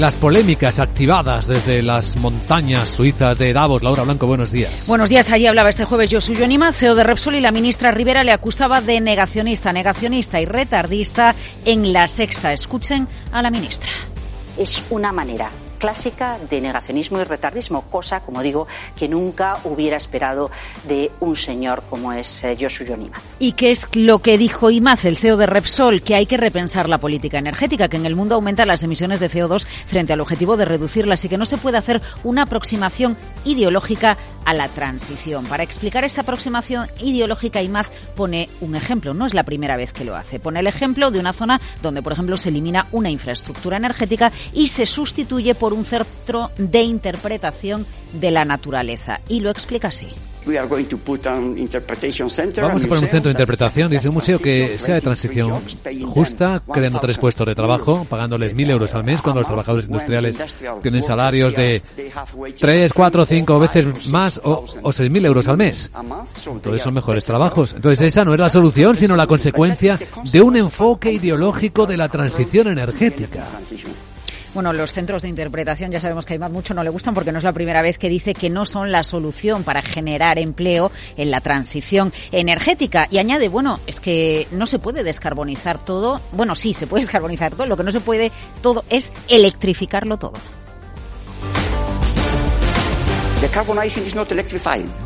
las polémicas activadas desde las montañas suizas de Davos. Laura Blanco, buenos días. Buenos días. Allí hablaba este jueves Josu Anima, CEO de Repsol, y la ministra Rivera le acusaba de negacionista, negacionista y retardista en la sexta. Escuchen a la ministra. Es una manera clásica de negacionismo y retardismo, cosa, como digo, que nunca hubiera esperado de un señor como es eh, Josu Imaz. ¿Y qué es lo que dijo Imaz, el CEO de Repsol? Que hay que repensar la política energética, que en el mundo aumentan las emisiones de CO2 frente al objetivo de reducirlas y que no se puede hacer una aproximación ideológica a la transición. Para explicar esta aproximación ideológica, Imaz pone un ejemplo. No es la primera vez que lo hace. Pone el ejemplo de una zona donde, por ejemplo, se elimina una infraestructura energética y se sustituye por un centro de interpretación de la naturaleza. Y lo explica así. Vamos a poner un centro de interpretación, dice un museo que sea de transición justa, creando tres puestos de trabajo, pagándoles mil euros al mes cuando los trabajadores industriales tienen salarios de tres, cuatro, cinco veces más o, o seis mil euros al mes. Entonces son mejores trabajos. Entonces esa no es la solución, sino la consecuencia de un enfoque ideológico de la transición energética. Bueno, los centros de interpretación ya sabemos que a Imad mucho no le gustan porque no es la primera vez que dice que no son la solución para generar empleo en la transición energética. Y añade, bueno, es que no se puede descarbonizar todo. Bueno, sí, se puede descarbonizar todo. Lo que no se puede todo es electrificarlo todo.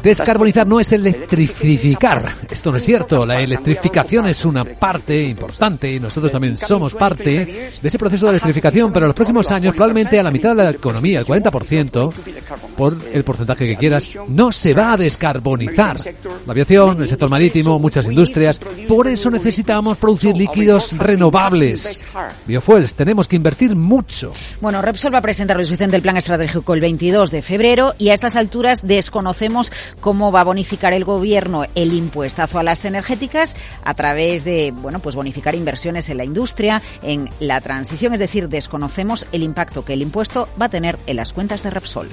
Descarbonizar no es electrificar. Esto no es cierto. La electrificación es una parte importante y nosotros también somos parte de ese proceso de electrificación, pero en los próximos años, probablemente a la mitad de la economía, el 40%, por el porcentaje que quieras, no se va a descarbonizar. La aviación, el sector marítimo, muchas industrias. Por eso necesitamos producir líquidos renovables. Biofuels, tenemos que invertir mucho. Bueno, Repsol va a presentar Luis Vicente el plan estratégico el 22 de febrero y a estas alturas desconocemos cómo va a bonificar el gobierno el impuestazo a las energéticas a través de, bueno, pues bonificar inversiones en la industria, en la transición, es decir, desconocemos el impacto que el impuesto va a tener en las cuentas de Repsol.